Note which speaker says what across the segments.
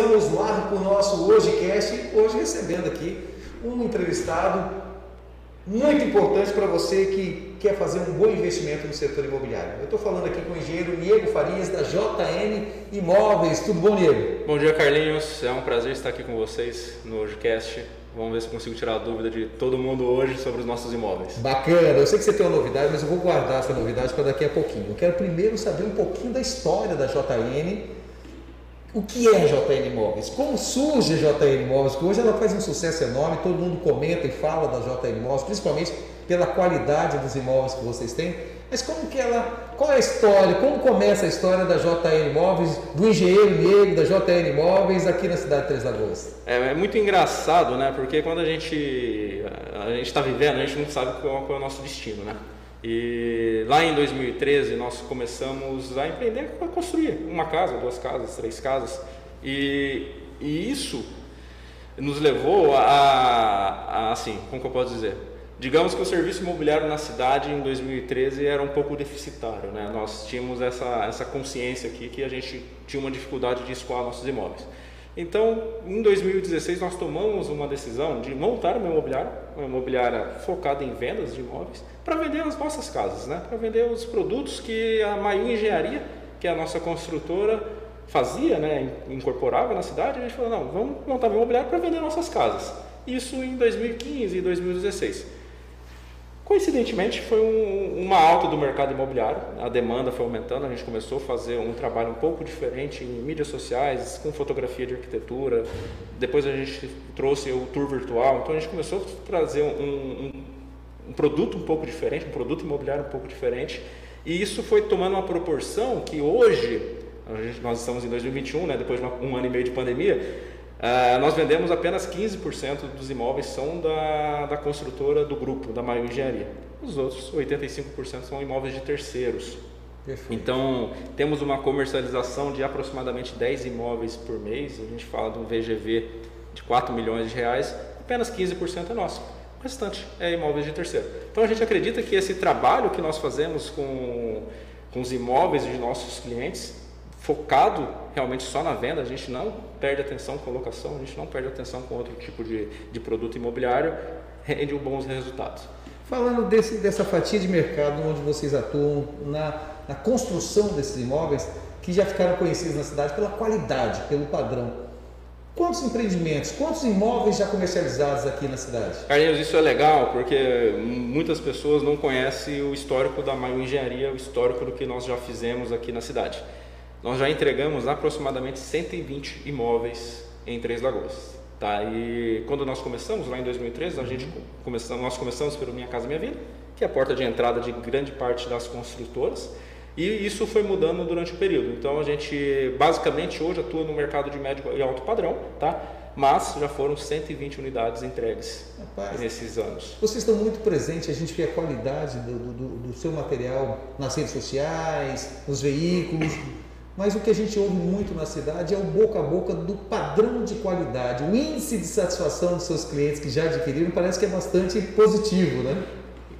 Speaker 1: Estamos no ar com o nosso HojeCast, hoje recebendo aqui um entrevistado muito importante para você que quer fazer um bom investimento no setor imobiliário. Eu estou falando aqui com o engenheiro Diego Farias, da JN Imóveis. Tudo bom, Diego?
Speaker 2: Bom dia, Carlinhos. É um prazer estar aqui com vocês no HojeCast. Vamos ver se consigo tirar a dúvida de todo mundo hoje sobre os nossos imóveis.
Speaker 1: Bacana, eu sei que você tem uma novidade, mas eu vou guardar essa novidade para daqui a pouquinho. Eu quero primeiro saber um pouquinho da história da JN. O que é a JN Imóveis? Como surge a JN Imóveis? Porque hoje ela faz um sucesso enorme, todo mundo comenta e fala da JN Imóveis, principalmente pela qualidade dos imóveis que vocês têm. Mas como que ela, qual é a história, como começa a história da JN Imóveis, do engenheiro negro da JN Imóveis aqui na cidade de Três Lagoas?
Speaker 2: É, é muito engraçado, né? Porque quando a gente a gente está vivendo, a gente não sabe qual, é o nosso destino, né? E lá em 2013 nós começamos a empreender, a construir uma casa, duas casas, três casas, e, e isso nos levou a, a, assim, como que eu posso dizer? Digamos que o serviço imobiliário na cidade em 2013 era um pouco deficitário, né? Nós tínhamos essa, essa consciência aqui que a gente tinha uma dificuldade de escoar nossos imóveis. Então, em 2016 nós tomamos uma decisão de montar uma imobiliária, uma imobiliária focada em vendas de imóveis, para vender as nossas casas, né? Para vender os produtos que a Maiu Engenharia, que é a nossa construtora, fazia, né? Incorporava na cidade. A gente falou, não, vamos montar uma imobiliária para vender nossas casas. Isso em 2015 e 2016. Coincidentemente, foi um, uma alta do mercado imobiliário, a demanda foi aumentando, a gente começou a fazer um trabalho um pouco diferente em mídias sociais, com fotografia de arquitetura, depois a gente trouxe o tour virtual, então a gente começou a trazer um, um, um produto um pouco diferente, um produto imobiliário um pouco diferente, e isso foi tomando uma proporção que hoje, gente, nós estamos em 2021, né, depois de uma, um ano e meio de pandemia, Uh, nós vendemos apenas 15% dos imóveis são da, da construtora do grupo, da Maior Engenharia. Os outros 85% são imóveis de terceiros. Perfeito. Então, temos uma comercialização de aproximadamente 10 imóveis por mês. A gente fala de um VGV de 4 milhões de reais, apenas 15% é nosso. O restante é imóveis de terceiro. Então, a gente acredita que esse trabalho que nós fazemos com, com os imóveis de nossos clientes focado realmente só na venda, a gente não perde atenção com locação, a gente não perde atenção com outro tipo de, de produto imobiliário, rende bons resultados.
Speaker 1: Falando desse, dessa fatia de mercado onde vocês atuam na, na construção desses imóveis, que já ficaram conhecidos na cidade pela qualidade, pelo padrão. Quantos empreendimentos, quantos imóveis já comercializados aqui na cidade?
Speaker 2: Carlinhos, isso é legal porque muitas pessoas não conhecem o histórico da Maio Engenharia, o histórico do que nós já fizemos aqui na cidade. Nós já entregamos aproximadamente 120 imóveis em Três Lagoas. Tá? E quando nós começamos, lá em 2013, a gente uhum. começamos, nós começamos pelo Minha Casa Minha Vida, que é a porta de entrada de grande parte das construtoras, e isso foi mudando durante o período. Então a gente basicamente hoje atua no mercado de médio e alto padrão, tá? mas já foram 120 unidades entregues Rapaz, nesses anos.
Speaker 1: Vocês estão muito presentes, a gente vê a qualidade do, do, do seu material nas redes sociais, nos veículos. Mas o que a gente ouve muito na cidade é o boca a boca do padrão de qualidade. O índice de satisfação dos seus clientes que já adquiriram parece que é bastante positivo, né?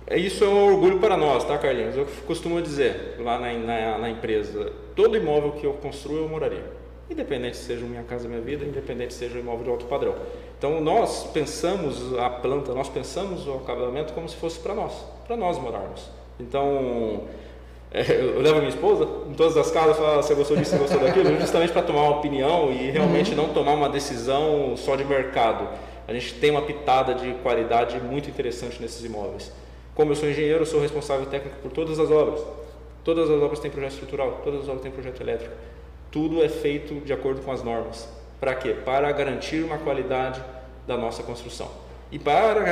Speaker 2: É, isso é um orgulho para nós, tá, Carlinhos? Eu costumo dizer lá na, na, na empresa: todo imóvel que eu construo eu moraria. Independente se seja Minha Casa Minha Vida, independente se seja um imóvel de alto padrão. Então nós pensamos a planta, nós pensamos o acabamento como se fosse para nós, para nós morarmos. Então eu levo a minha esposa em todas as casas falo você gostou disso, você gostou daquilo, justamente para tomar uma opinião e realmente uhum. não tomar uma decisão só de mercado. A gente tem uma pitada de qualidade muito interessante nesses imóveis. Como eu sou engenheiro, eu sou responsável técnico por todas as obras. Todas as obras têm projeto estrutural, todas as obras têm projeto elétrico. Tudo é feito de acordo com as normas. Para quê? Para garantir uma qualidade da nossa construção. E para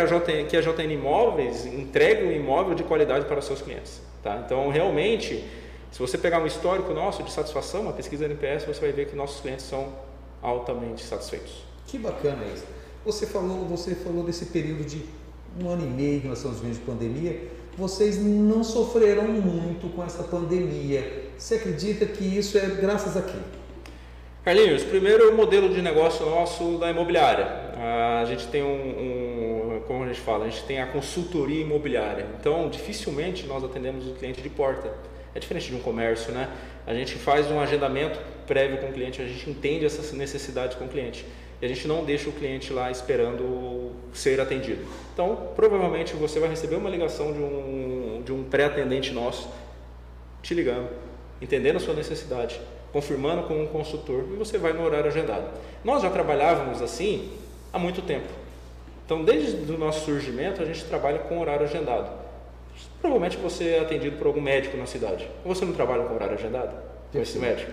Speaker 2: que a JN Imóveis entregue um imóvel de qualidade para seus clientes. Tá? Então, realmente, se você pegar um histórico nosso de satisfação, uma pesquisa da NPS, você vai ver que nossos clientes são altamente satisfeitos.
Speaker 1: Que bacana isso. Você falou, você falou desse período de um ano e meio que nós estamos vivendo de pandemia. Vocês não sofreram muito com essa pandemia. Você acredita que isso é graças a quê?
Speaker 2: Carlinhos, primeiro o modelo de negócio nosso da imobiliária. A gente tem um, um, como a gente fala, a gente tem a consultoria imobiliária. Então, dificilmente nós atendemos o cliente de porta. É diferente de um comércio, né? A gente faz um agendamento prévio com o cliente, a gente entende essas necessidades com o cliente. E a gente não deixa o cliente lá esperando ser atendido. Então, provavelmente você vai receber uma ligação de um, de um pré-atendente nosso te ligando, entendendo a sua necessidade, confirmando com um consultor e você vai no horário agendado. Nós já trabalhávamos assim há muito tempo. Então, desde o nosso surgimento, a gente trabalha com horário agendado. Provavelmente você é atendido por algum médico na cidade. Você não trabalha com horário agendado? Com esse médico?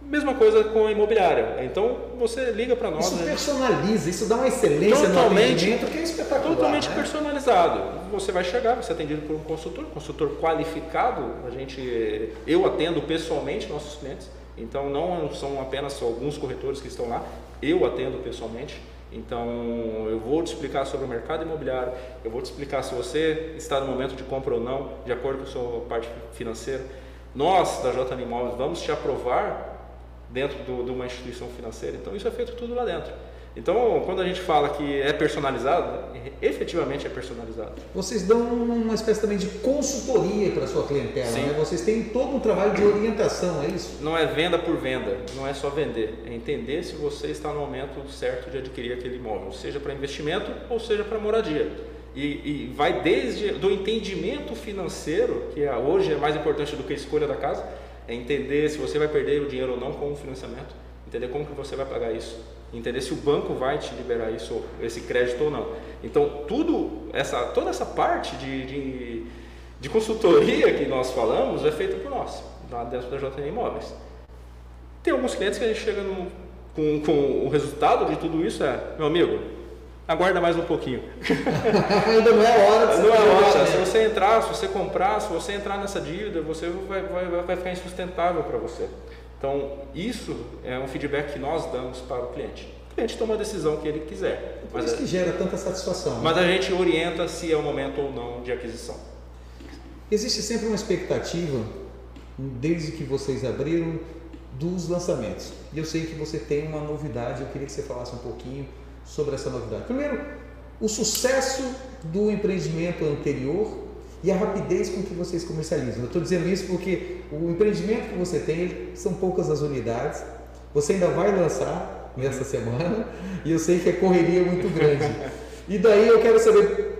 Speaker 2: Mesma coisa com a imobiliária. Então você liga para nós.
Speaker 1: Isso personaliza, isso dá uma excelência
Speaker 2: totalmente,
Speaker 1: no atendimento que é espetacular.
Speaker 2: Totalmente
Speaker 1: né?
Speaker 2: personalizado. Você vai chegar, você é atendido por um consultor, consultor qualificado. A gente, eu atendo pessoalmente nossos clientes. Então não são apenas alguns corretores que estão lá. Eu atendo pessoalmente. Então, eu vou te explicar sobre o mercado imobiliário, eu vou te explicar se você está no momento de compra ou não, de acordo com a sua parte financeira. Nós, da JN Imóveis, vamos te aprovar dentro de uma instituição financeira. Então, isso é feito tudo lá dentro. Então, quando a gente fala que é personalizado, efetivamente é personalizado.
Speaker 1: Vocês dão uma espécie também de consultoria para a sua clientela, Sim. né? Vocês têm todo um trabalho de orientação, é isso?
Speaker 2: Não é venda por venda, não é só vender, é entender se você está no momento certo de adquirir aquele imóvel, seja para investimento ou seja para moradia. E, e, vai desde do entendimento financeiro, que é, hoje é mais importante do que a escolha da casa, é entender se você vai perder o dinheiro ou não com o financiamento, entender como que você vai pagar isso entender se o banco vai te liberar isso, esse crédito ou não. Então, tudo essa, toda essa parte de, de, de consultoria que nós falamos é feita por nós, lá dentro da JN Imóveis. Tem alguns clientes que a gente chega no, com, com o resultado de tudo isso é, meu amigo, aguarda mais um pouquinho.
Speaker 1: Ainda não é hora de
Speaker 2: Não é hora. Se você entrar, se você comprar, se você entrar nessa dívida, você vai, vai, vai ficar insustentável para você. Então, isso é um feedback que nós damos para o cliente. O cliente toma a decisão que ele quiser.
Speaker 1: Por isso que gera tanta satisfação. Né?
Speaker 2: Mas a gente orienta se é o momento ou não de aquisição.
Speaker 1: Existe sempre uma expectativa, desde que vocês abriram, dos lançamentos. E eu sei que você tem uma novidade, eu queria que você falasse um pouquinho sobre essa novidade. Primeiro, o sucesso do empreendimento anterior e a rapidez com que vocês comercializam. Eu estou dizendo isso porque o empreendimento que você tem são poucas as unidades, você ainda vai lançar nessa semana e eu sei que a correria é muito grande. E daí eu quero saber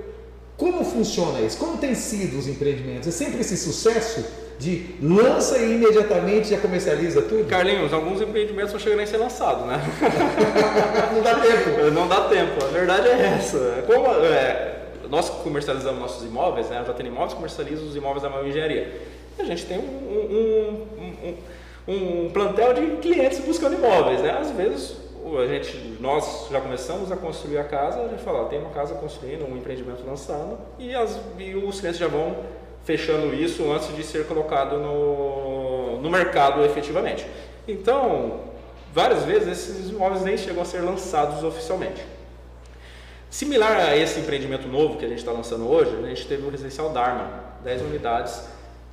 Speaker 1: como funciona isso, como tem sido os empreendimentos? É sempre esse sucesso de lança e imediatamente já comercializa tudo?
Speaker 2: Carlinhos, alguns empreendimentos não chegam nem a ser lançados, né?
Speaker 1: não dá tempo.
Speaker 2: Não dá tempo, a verdade é essa. Como, é, nós comercializamos nossos imóveis, né? a JN Imóveis comercializa os imóveis da maior engenharia. E a gente tem um, um, um, um, plantel de clientes buscando imóveis. Né? Às vezes, a gente, nós já começamos a construir a casa, a gente fala, tem uma casa construindo, um empreendimento lançando, e, as, e os clientes já vão fechando isso antes de ser colocado no, no mercado efetivamente. Então, várias vezes esses imóveis nem chegam a ser lançados oficialmente. Similar a esse empreendimento novo que a gente está lançando hoje, a gente teve o residencial Dharma, 10 unidades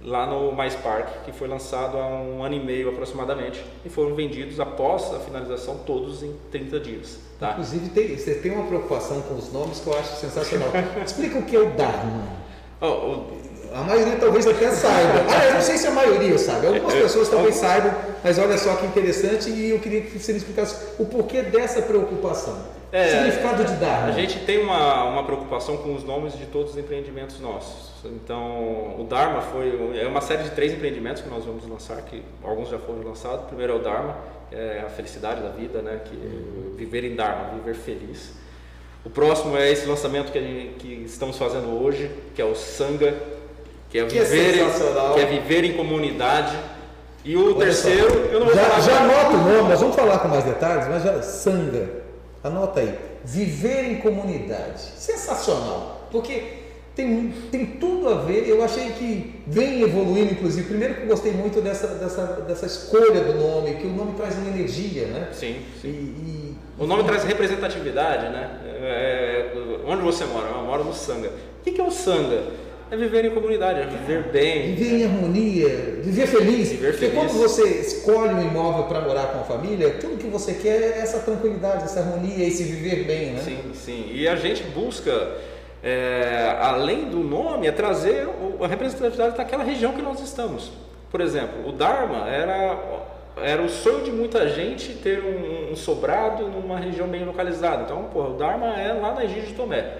Speaker 2: lá no Mais Park, que foi lançado há um ano e meio aproximadamente e foram vendidos após a finalização todos em 30 dias. Tá?
Speaker 1: Inclusive tem, você tem uma preocupação com os nomes que eu acho sensacional. Explica o que é o Dharma. Oh, oh, a maioria talvez até saiba. Ah, eu não sei se a maioria sabe. Algumas é, pessoas talvez saibam, mas olha só que interessante e eu queria que você me explicasse o porquê dessa preocupação. É, Significado de Dharma.
Speaker 2: A gente tem uma, uma preocupação com os nomes de todos os empreendimentos nossos. Então, o Dharma foi é uma série de três empreendimentos que nós vamos lançar, que alguns já foram lançados. O primeiro é o Dharma, é a felicidade da vida, né? Que é viver em Dharma, viver feliz. O próximo é esse lançamento que, gente, que estamos fazendo hoje, que é o Sanga, que é, que é viver, é que é viver em comunidade. E o Olha terceiro, só,
Speaker 1: eu não vou já, falar. Já anota o nome, nós vamos falar com mais detalhes, mas já Sanga. Anota aí. Viver em comunidade. Sensacional. Porque tem, tem tudo a ver. Eu achei que vem evoluindo, inclusive. Primeiro que eu gostei muito dessa, dessa, dessa escolha do nome, que o nome traz uma energia, né?
Speaker 2: Sim. sim. E, e, o nome traz representatividade, né? É, onde você mora? Eu moro no Sanga. O que é o Sanga? É viver em comunidade, é viver bem.
Speaker 1: Viver em harmonia, viver feliz. Viver Porque feliz. quando você escolhe um imóvel para morar com a família, tudo que você quer é essa tranquilidade, essa harmonia, esse viver bem, né?
Speaker 2: Sim, sim. E a gente busca, é, além do nome, é trazer a representatividade daquela região que nós estamos. Por exemplo, o Dharma era, era o sonho de muita gente ter um, um sobrado numa região bem localizada. Então, porra, o Dharma é lá na Egídio de Tomé.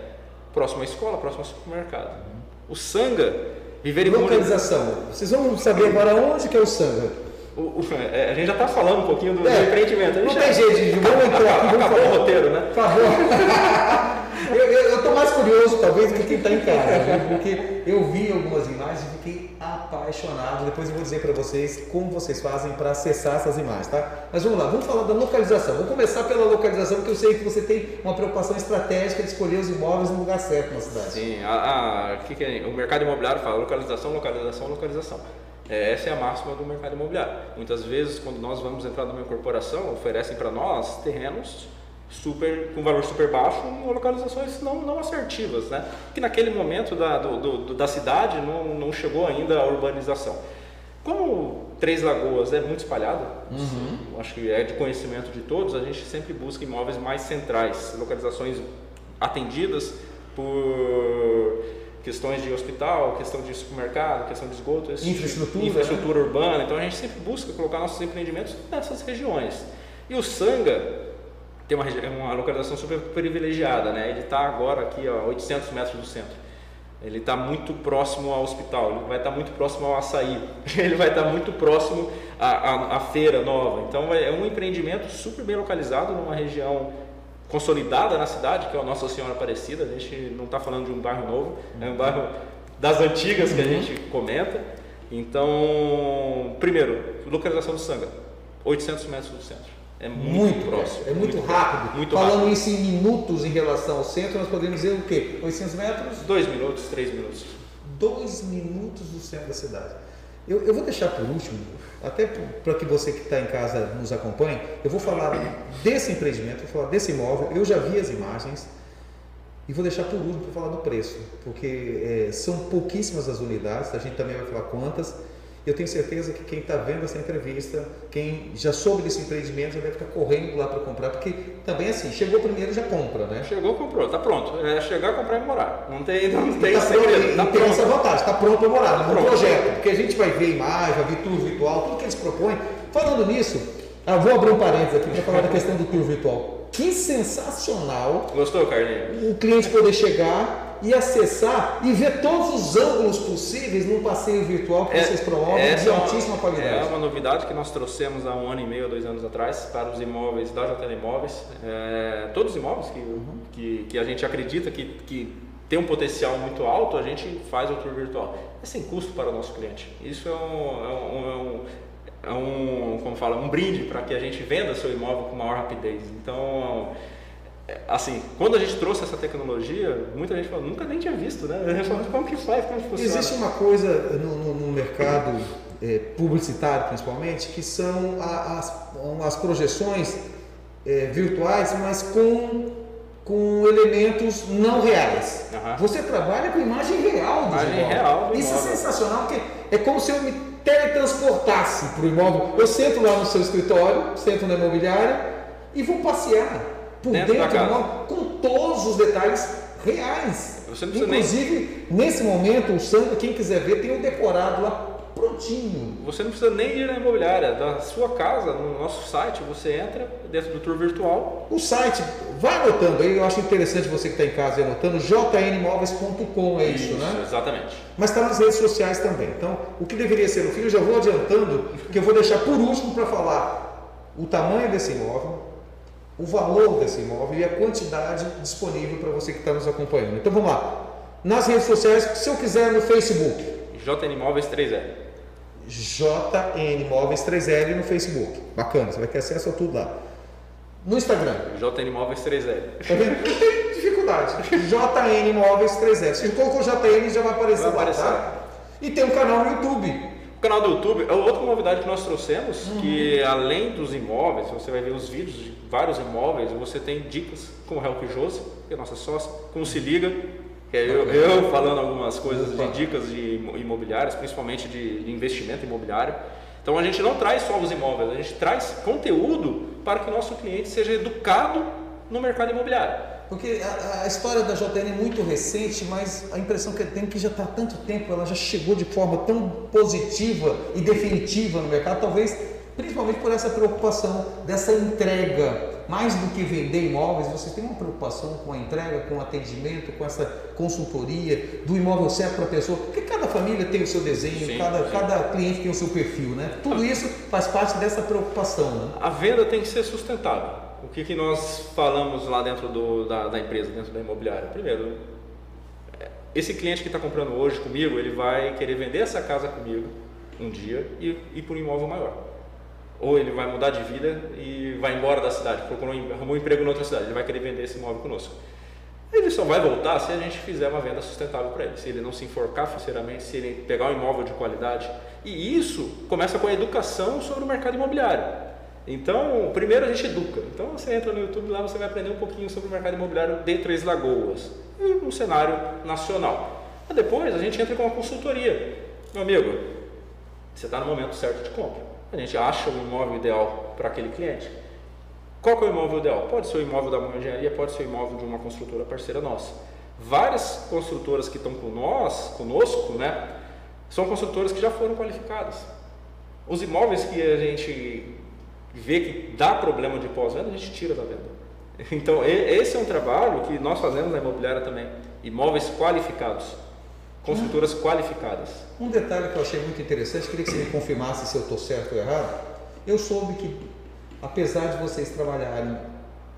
Speaker 2: Próxima à escola, próximo ao supermercado. O Sanga, viver em
Speaker 1: Localização. Vocês vão saber agora onde que é o Sanga.
Speaker 2: O, o, é, a gente já está falando um pouquinho do, é, do empreendimento.
Speaker 1: Não tem jeito. Vamos entrar aqui.
Speaker 2: Acabou o roteiro, né?
Speaker 1: Por favor. Curioso, talvez, do que quem está em casa, né? porque eu vi algumas imagens e fiquei apaixonado. Depois eu vou dizer para vocês como vocês fazem para acessar essas imagens, tá? Mas vamos lá, vamos falar da localização. Vou começar pela localização, porque eu sei que você tem uma preocupação estratégica de escolher os imóveis no lugar certo na cidade.
Speaker 2: Sim, a, a, que que é? o mercado imobiliário fala localização, localização, localização. É, essa é a máxima do mercado imobiliário. Muitas vezes, quando nós vamos entrar numa corporação, oferecem para nós terrenos super com valor super baixo em localizações não, não assertivas, né? Que naquele momento da, do, do, da cidade não, não chegou ainda a urbanização. Como Três Lagoas é muito espalhada, uhum. acho que é de conhecimento de todos, a gente sempre busca imóveis mais centrais, localizações atendidas por questões de hospital, questão de supermercado, questão de esgoto,
Speaker 1: infraestrutura,
Speaker 2: infraestrutura né? urbana. Então a gente sempre busca colocar nossos empreendimentos nessas regiões. E o Sanga tem uma, uma localização super privilegiada, né? Ele está agora aqui a 800 metros do centro. Ele está muito próximo ao hospital, ele vai estar tá muito próximo ao açaí, ele vai estar tá muito próximo à, à, à feira nova. Então é um empreendimento super bem localizado numa região consolidada na cidade, que é a Nossa Senhora Aparecida. A gente não está falando de um bairro novo, é um bairro das antigas que a gente comenta. Então, primeiro, localização do Sanga, 800 metros do centro. É muito, muito próximo.
Speaker 1: É, muito, muito, rápido. Muito Falando rápido. isso em minutos em relação ao centro, nós podemos dizer o quê? 800 metros?
Speaker 2: Dois minutos, três minutos.
Speaker 1: Dois minutos do centro da cidade. Eu, eu vou deixar por último, até para que você que está em casa nos acompanhe, eu vou falar desse empreendimento, vou falar desse imóvel. Eu já vi as imagens e vou deixar por último para falar do preço, porque é, são pouquíssimas as unidades, a gente também vai falar quantas. Eu tenho certeza que quem está vendo essa entrevista, quem já soube desse empreendimento, já deve estar correndo lá para comprar, porque também assim, chegou primeiro já compra, né?
Speaker 2: Chegou, comprou, está pronto. É chegar, comprar e morar. Não tem, não tem tá segredo.
Speaker 1: Tá tem essa vantagem, está pronto para morar, tá no projeto. Porque a gente vai ver imagem, vai ver tour virtual, tudo que eles propõem. Falando nisso, ah, vou abrir um parênteses aqui para falar da questão do tour virtual. Que sensacional!
Speaker 2: Gostou, Carlinhos?
Speaker 1: O cliente poder chegar e acessar e ver todos os ângulos possíveis num passeio virtual que é, vocês promovem de é altíssima qualidade.
Speaker 2: É uma novidade que nós trouxemos há um ano e meio, dois anos atrás, para os imóveis da JL Imóveis. É, todos os imóveis que, uhum. que, que, a gente acredita que, que tem um potencial muito alto, a gente faz o tour virtual. É sem custo para o nosso cliente. Isso é um, é um, é um é um, como fala, um brinde para que a gente venda seu imóvel com maior rapidez. Então, assim, quando a gente trouxe essa tecnologia, muita gente falou, nunca nem tinha visto, né? Falou, como que faz, como que funciona?
Speaker 1: Existe uma coisa no, no, no mercado é, publicitário, principalmente, que são as, as projeções é, virtuais, mas com, com elementos não reais. Uhum. Você trabalha com imagem real do
Speaker 2: imagem imóvel. Real do
Speaker 1: Isso é sensacional, porque é como se eu me teletransportasse para o imóvel. Eu sento lá no seu escritório, sento na imobiliária e vou passear por dentro, dentro do com todos os detalhes reais. Inclusive, nem... nesse momento, o Sandro, quem quiser ver, tem o decorado lá prontinho.
Speaker 2: Você não precisa nem ir na imobiliária, da sua casa, no nosso site, você entra dentro do tour virtual.
Speaker 1: O site, vai anotando aí, eu acho interessante você que está em casa anotando, jnmóveis.com é isso, isso, né?
Speaker 2: Exatamente.
Speaker 1: Mas está nas redes sociais também. Então, o que deveria ser no fim, eu já vou adiantando, que eu vou deixar por último para falar o tamanho desse imóvel, o valor desse imóvel e a quantidade disponível para você que está nos acompanhando. Então vamos lá. Nas redes sociais, se eu quiser no Facebook.
Speaker 2: JN Imóveis 3L.
Speaker 1: JN Imóveis 3L no Facebook. Bacana, você vai ter acesso a tudo lá. No Instagram.
Speaker 2: JN Imóveis 3L.
Speaker 1: Tá vendo? Não tem dificuldade. JN Imóveis 3L. Se colocou JN já vai aparecer vai lá, aparecer. tá? E tem um canal no YouTube
Speaker 2: canal do YouTube, é outra novidade que nós trouxemos, uhum. que além dos imóveis, você vai ver os vídeos de vários imóveis, você tem dicas com o Help Jose, que é nossa sócia, como se liga, que é eu, eu falando algumas coisas de dicas de imobiliárias, principalmente de, de investimento imobiliário. Então a gente não traz só os imóveis, a gente traz conteúdo para que o nosso cliente seja educado no mercado imobiliário.
Speaker 1: Porque a, a, história da JN é muito recente, mas a impressão que eu tenho é que já está há tanto tempo, ela já chegou de forma tão positiva e definitiva no mercado, talvez principalmente por essa preocupação dessa entrega. Mais do que vender imóveis, vocês têm uma preocupação com a entrega, com o atendimento, com essa consultoria, do imóvel certo para a pessoa, porque cada família tem o seu desenho, sim, cada, sim. cada cliente tem o seu perfil, né? Tudo isso faz parte dessa preocupação. Né?
Speaker 2: A venda tem que ser sustentável. O que, que nós falamos lá dentro do, da, da empresa, dentro da imobiliária? Primeiro, esse cliente que está comprando hoje comigo, ele vai querer vender essa casa comigo um dia e ir para um imóvel maior ou ele vai mudar de vida e vai embora da cidade, procurou arrumou um emprego em outra cidade, ele vai querer vender esse imóvel conosco. Ele só vai voltar se a gente fizer uma venda sustentável para ele, se ele não se enforcar financeiramente, se ele pegar um imóvel de qualidade. E isso começa com a educação sobre o mercado imobiliário. Então, primeiro a gente educa. Então, você entra no YouTube lá, você vai aprender um pouquinho sobre o mercado imobiliário de Três Lagoas, no cenário nacional. Mas depois a gente entra com uma consultoria. Meu amigo, você está no momento certo de compra a gente acha o imóvel ideal para aquele cliente. Qual é o imóvel ideal? Pode ser o imóvel da mão engenharia, pode ser o imóvel de uma construtora parceira nossa. Várias construtoras que estão com nós, conosco, né, são construtoras que já foram qualificadas. Os imóveis que a gente vê que dá problema de pós-venda, a gente tira da venda. Então, esse é um trabalho que nós fazemos na imobiliária também. Imóveis qualificados construtoras qualificadas.
Speaker 1: Um detalhe que eu achei muito interessante, queria que você me confirmasse se eu estou certo ou errado. Eu soube que, apesar de vocês trabalharem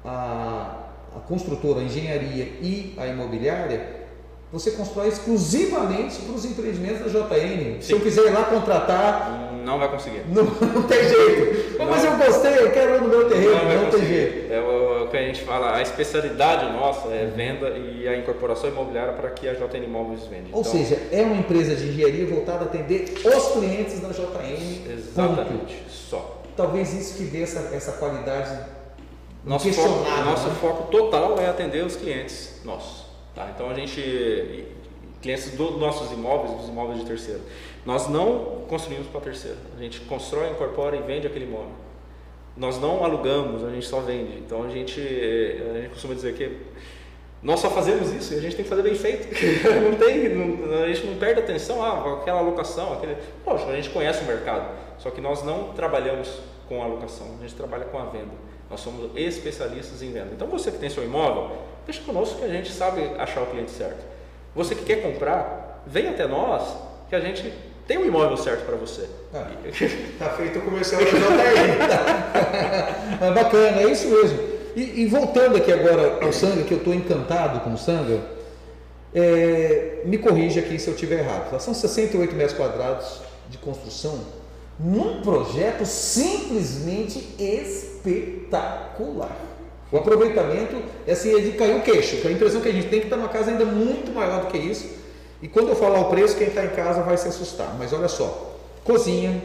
Speaker 1: a, a construtora, a engenharia e a imobiliária, você constrói exclusivamente para os empreendimentos da JN. Sim. Se eu quiser ir lá contratar.
Speaker 2: Não vai conseguir.
Speaker 1: Não, não tem jeito. Não. Mas eu gostei, eu quero no meu terreno, não, não tem jeito.
Speaker 2: É o, o, que a gente fala, a especialidade nossa é venda e a incorporação imobiliária para que a JN Imóveis vende.
Speaker 1: Ou então, seja, é uma empresa de engenharia voltada a atender os clientes da JN.
Speaker 2: Exatamente, ponto. só.
Speaker 1: Talvez isso que dê essa, essa qualidade
Speaker 2: nosso foco, nosso né? foco total é atender os clientes nossos. Tá? Então a gente, clientes dos nossos imóveis, dos imóveis de terceiro, nós não construímos para terceiro. A gente constrói, incorpora e vende aquele imóvel. Nós não alugamos, a gente só vende. Então a gente, a gente costuma dizer que nós só fazemos isso e a gente tem que fazer bem feito. não tem, não, a gente não perde atenção, ah, aquela alocação, aquele. Poxa, a gente conhece o mercado. Só que nós não trabalhamos com a alocação, a gente trabalha com a venda. Nós somos especialistas em venda. Então você que tem seu imóvel, deixa conosco que a gente sabe achar o cliente certo. Você que quer comprar, vem até nós que a gente tem o um imóvel certo para você.
Speaker 1: Ah, tá feito o comercial da JR. é bacana, é isso mesmo. E, e, voltando aqui agora ao Sanga, que eu estou encantado com o Sanga, é, me corrija aqui se eu estiver errado. Tá? São 68 metros quadrados de construção num projeto simplesmente espetacular. O aproveitamento é assim, é de cair o queixo, que a impressão que a gente tem é que está numa casa ainda muito maior do que isso. E quando eu falar o preço, quem está em casa vai se assustar. Mas olha só, cozinha,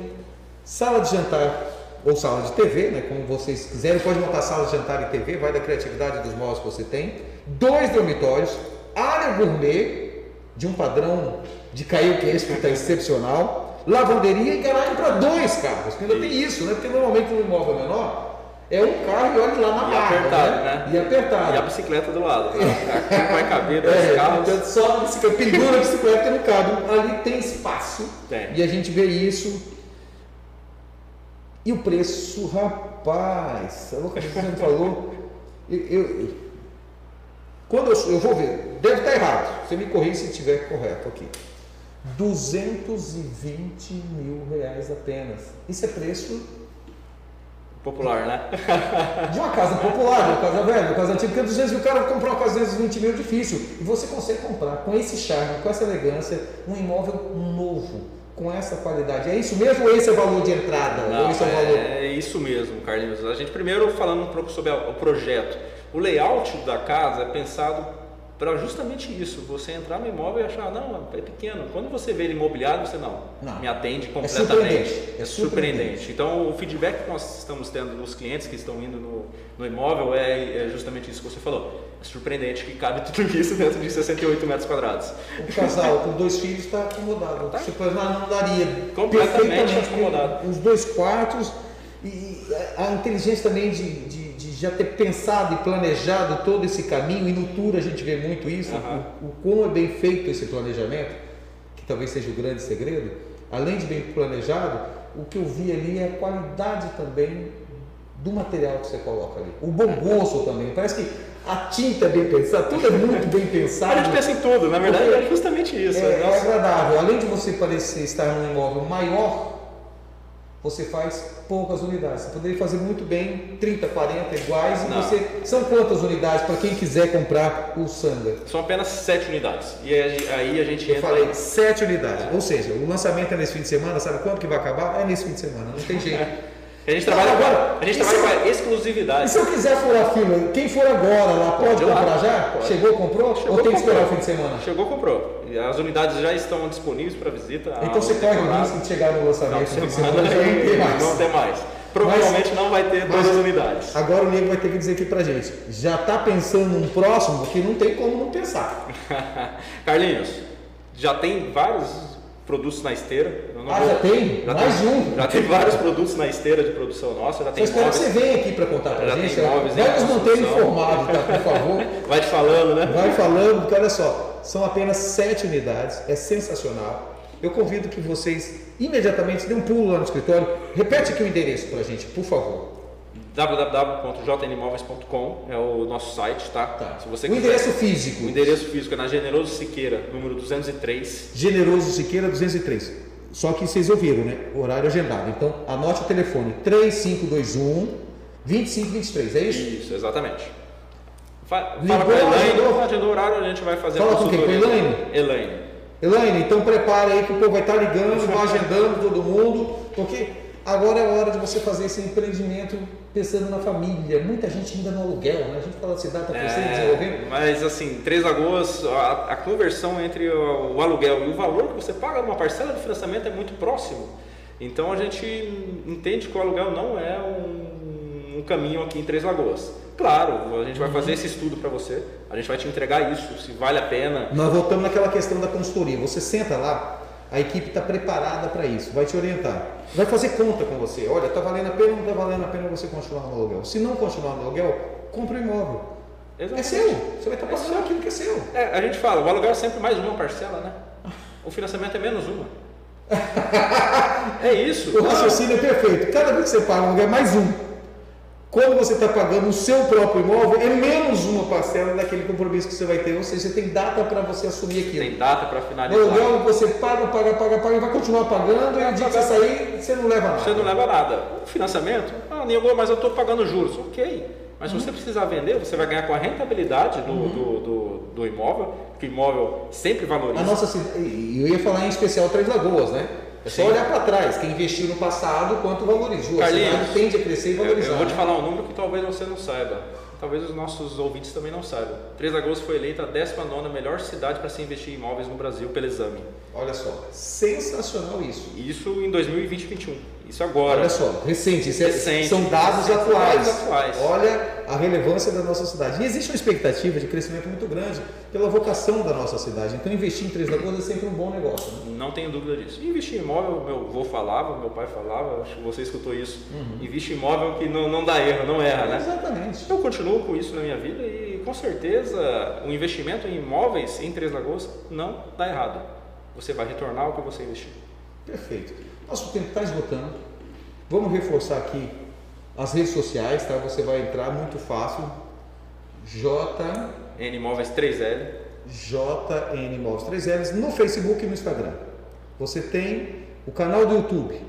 Speaker 1: sala de jantar ou sala de TV, né, como vocês quiserem, pode montar sala de jantar e TV, vai da criatividade dos móveis que você tem. Dois dormitórios, área gourmet de um padrão de cair o queixo que está excepcional, lavanderia e garagem para dois carros. Ainda tem isso, né? Porque normalmente um imóvel menor é um carro e olha lá na
Speaker 2: e barra, apertado, né? né?
Speaker 1: E apertado.
Speaker 2: E a bicicleta do lado. Né? Aqui vai caber dois é, carros.
Speaker 1: Então só a bicicleta, pendura a bicicleta no cabe. Ali tem espaço. Tem. E a gente vê isso. E o preço, rapaz, a localização me falou. Eu, eu, quando eu, eu vou ver, deve estar errado. Você me corrija se estiver correto aqui. 220 mil reais apenas. Isso é preço
Speaker 2: Popular, né?
Speaker 1: de uma casa popular, de uma casa velha, de uma casa antiga, porque às vezes o cara comprar uma casa de 220 mil é difícil. E você consegue comprar com esse charme, com essa elegância, um imóvel novo, com essa qualidade. É isso mesmo ou esse é o valor de entrada?
Speaker 2: Não, é, é, valor... é isso mesmo, Carlinhos. A gente primeiro falando um pouco sobre o projeto. O layout da casa é pensado para justamente isso, você entrar no imóvel e achar, não, é pequeno. Quando você vê ele imobiliado, você não, não. me atende é completamente. É
Speaker 1: surpreendente.
Speaker 2: É surpreendente. Então, o feedback que nós estamos tendo dos clientes que estão indo no, no imóvel é, é, justamente isso que você falou. É surpreendente que cabe tudo isso dentro de 68 metros quadrados.
Speaker 1: O casal com dois filhos está acomodado. Tá? Você não daria
Speaker 2: completamente acomodado.
Speaker 1: Os dois quartos E a inteligência também de, de, já ter pensado e planejado todo esse caminho, e no tour a gente vê muito isso, uhum. o, o quão é bem feito esse planejamento, que talvez seja o grande segredo, além de bem planejado, o que eu vi ali é a qualidade também do material que você coloca ali. O bom gosto também. Parece que a tinta é bem pensada, tudo é muito bem pensado.
Speaker 2: A gente pensa em tudo, na verdade é justamente isso.
Speaker 1: É, é agradável. Além de você parecer estar num imóvel maior, você faz poucas unidades. Você poderia fazer muito bem 30, 40 iguais. E você, são quantas unidades para quem quiser comprar o Sanga?
Speaker 2: São apenas 7 unidades. E aí a gente
Speaker 1: Eu
Speaker 2: entra.
Speaker 1: falei 7 unidades. É. Ou seja, o lançamento é nesse fim de semana. Sabe quanto que vai acabar? É nesse fim de semana. Não tem jeito.
Speaker 2: A gente trabalha agora. A gente trabalha com exclusividade.
Speaker 1: E se eu quiser furar fila, quem for agora lá pode, pode comprar lá. já? Pode. Chegou, comprou? Chegou, ou tem que esperar o fim de semana?
Speaker 2: Chegou, comprou. As unidades já estão disponíveis para visita.
Speaker 1: Então você corre o risco de chegar no lançamento.
Speaker 2: Não, semana, não tem mais. Não tem mais. Provavelmente mas, não vai ter todas as unidades.
Speaker 1: Agora o Nego vai ter que dizer aqui pra gente. Já está pensando num próximo que não tem como não pensar.
Speaker 2: Carlinhos, já tem vários produtos na esteira.
Speaker 1: Ah, vou... já tem? Já Mais
Speaker 2: tem,
Speaker 1: um?
Speaker 2: Já tem vários produtos na esteira de produção nossa. Já tem
Speaker 1: Eu espero que você venha aqui para contar para a gente. Vai nos manter informado, tá, por favor.
Speaker 2: Vai te falando, né?
Speaker 1: Vai falando, porque olha só, são apenas sete unidades, é sensacional. Eu convido que vocês imediatamente dêem um pulo lá no escritório. Repete aqui o endereço para a gente, por favor
Speaker 2: www.jnimóveis.com é o nosso site, tá?
Speaker 1: tá. Se você o quiser, endereço físico.
Speaker 2: O endereço físico é na Generoso Siqueira, número 203.
Speaker 1: Generoso Siqueira 203. Só que vocês ouviram, né? Horário agendado. Então, anote o telefone 3521 2523, é isso?
Speaker 2: Isso, exatamente. Fala com a Elaine, agendou o horário, a gente vai fazer
Speaker 1: Fala a com quem? Com a Elaine?
Speaker 2: Elaine.
Speaker 1: Elaine, então prepare aí que o povo vai estar ligando, vai agendando todo mundo, porque agora é hora de você fazer esse empreendimento pensando na família. Muita gente ainda no aluguel, né? A gente fala dá para crescer é, desenvolver.
Speaker 2: Mas assim, Três Lagoas, a, a, conversão entre o, o, aluguel e o valor que você paga numa parcela de financiamento é muito próximo. Então a gente entende que o aluguel não é um, um caminho aqui em Três Lagoas. Claro, a gente vai fazer esse estudo para você, a gente vai te entregar isso, se vale a pena.
Speaker 1: Nós voltamos naquela questão da consultoria. Você senta lá, a equipe está preparada para isso, vai te orientar. Vai fazer conta com você. Olha, está valendo a pena ou não está valendo a pena você continuar no aluguel? Se não continuar no aluguel, compre um imóvel. Exatamente. É seu. Você vai estar tá pagando é aquilo que é seu.
Speaker 2: É, a gente fala, o aluguel é sempre mais uma parcela, né? O financiamento é menos uma. é isso.
Speaker 1: O raciocínio é perfeito. Cada vez que você paga um aluguel, é mais um. Quando você está pagando o seu próprio imóvel, é menos uma parcela daquele compromisso que você vai ter. Ou seja, você tem data para você assumir aquilo.
Speaker 2: Tem data para finalizar.
Speaker 1: Aluguel você paga, paga, paga, paga e vai continuar pagando. E o dia que você sair, você não leva nada.
Speaker 2: Você não leva nada. O financiamento, ah, Nilo, mas eu estou pagando juros. Ok. Mas se uhum. você precisar vender, você vai ganhar com a rentabilidade do, uhum. do, do, do, imóvel, que o imóvel sempre valoriza.
Speaker 1: A nossa, eu ia falar em especial Três Lagoas, né? É só Sim. olhar para trás, quem investiu no passado, quanto valorizou.
Speaker 2: Carlinhos,
Speaker 1: a cidade tende a crescer e valorizar.
Speaker 2: Eu, eu vou te falar um número que talvez você não saiba. Talvez os nossos ouvintes também não saibam. Três Lagoas foi eleita a 19 melhor cidade para se investir em imóveis no Brasil pelo exame.
Speaker 1: Olha só, sensacional isso.
Speaker 2: Isso em 2020 2021. Isso agora.
Speaker 1: Olha só, recente, isso é,
Speaker 2: recente
Speaker 1: são dados atuais.
Speaker 2: atuais.
Speaker 1: Olha a relevância da nossa cidade. E existe uma expectativa de crescimento muito grande pela vocação da nossa cidade. Então, investir em Três Lagoas é sempre um bom negócio. Né?
Speaker 2: Não tenho dúvida disso. investir em imóvel, meu avô falava, meu pai falava, acho que você escutou isso. Uhum. Investe em imóvel que não, não dá erro, não erra, né?
Speaker 1: Exatamente.
Speaker 2: Eu continuo com isso na minha vida e, com certeza, o investimento em imóveis em Três Lagoas não dá errado. Você vai retornar o que você investiu.
Speaker 1: Perfeito. Nosso tempo está esgotando. Vamos reforçar aqui as redes sociais, tá? Você vai entrar muito fácil. J
Speaker 2: N Imóveis 3L.
Speaker 1: JN Imóveis 3L no Facebook e no Instagram. Você tem o canal do YouTube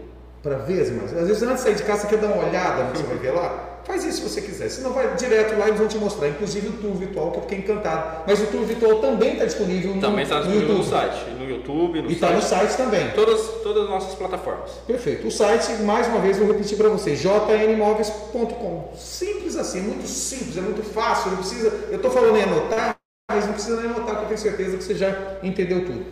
Speaker 1: para ver as imagens. Às vezes antes de sair de casa você quer dar uma olhada no que você vai ver lá. Faz isso se você quiser. Se não, vai direto lá e eles vão te mostrar. Inclusive o tour virtual, que eu fiquei encantado. Mas o tour virtual também está disponível no,
Speaker 2: também está disponível no, no site. No YouTube, no
Speaker 1: e está no site também.
Speaker 2: Todas, todas as nossas plataformas.
Speaker 1: Perfeito. O site, mais uma vez, vou repetir para vocês: jnimóveis.com. Simples assim, muito simples, é muito fácil. Não precisa. Eu estou falando em anotar, mas não precisa nem anotar, porque eu tenho certeza que você já entendeu tudo.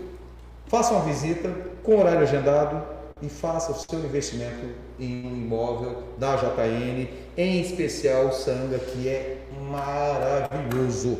Speaker 1: Faça uma visita com horário agendado e faça o seu investimento em um imóvel da JN, em especial o Sanga, que é maravilhoso.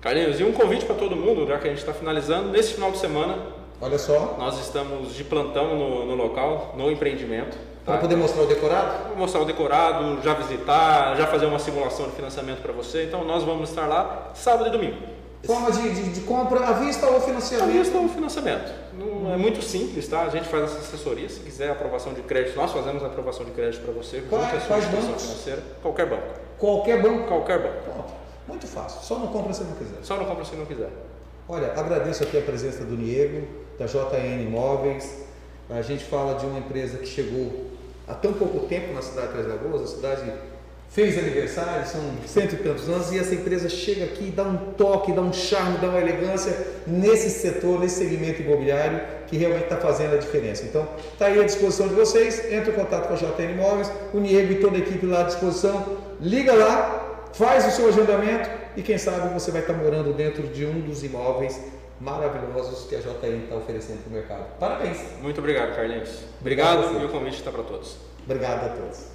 Speaker 2: Carlinhos, e um convite para todo mundo, já que a gente está finalizando, nesse final de semana.
Speaker 1: Olha só.
Speaker 2: Nós estamos de plantão no, no local, no empreendimento.
Speaker 1: Para poder mostrar o decorado?
Speaker 2: Vou mostrar o decorado, já visitar, já fazer uma simulação de financiamento para você. Então nós vamos estar lá sábado e domingo.
Speaker 1: Forma de, de, de compra à vista ou financiamento?
Speaker 2: À vista ou financiamento. Não, é muito simples, tá? A gente faz essa assessoria. Se quiser aprovação de crédito, nós fazemos a aprovação de crédito para você.
Speaker 1: Quais, quais bancos?
Speaker 2: Financeira. Qualquer banco.
Speaker 1: Qualquer banco?
Speaker 2: Qualquer banco.
Speaker 1: Pronto. Muito fácil. Só não compra se não quiser.
Speaker 2: Só não compra se não quiser.
Speaker 1: Olha, agradeço aqui a presença do Niego, da JN Imóveis. A gente fala de uma empresa que chegou há tão pouco tempo na cidade de Três Lagoas, a cidade fez aniversário, são cento e tantos anos, e essa empresa chega aqui dá um toque, dá um charme, dá uma elegância nesse setor, nesse segmento imobiliário que realmente está fazendo a diferença. Então, está aí à disposição de vocês, entre em contato com a JN Imóveis, o Niego e toda a equipe lá à disposição, liga lá, faz o seu agendamento e quem sabe você vai estar morando dentro de um dos imóveis maravilhosos que a JN está oferecendo para o mercado. Parabéns!
Speaker 2: Muito obrigado, Carlinhos. Obrigado, obrigado e o convite está para todos.
Speaker 1: Obrigado a todos.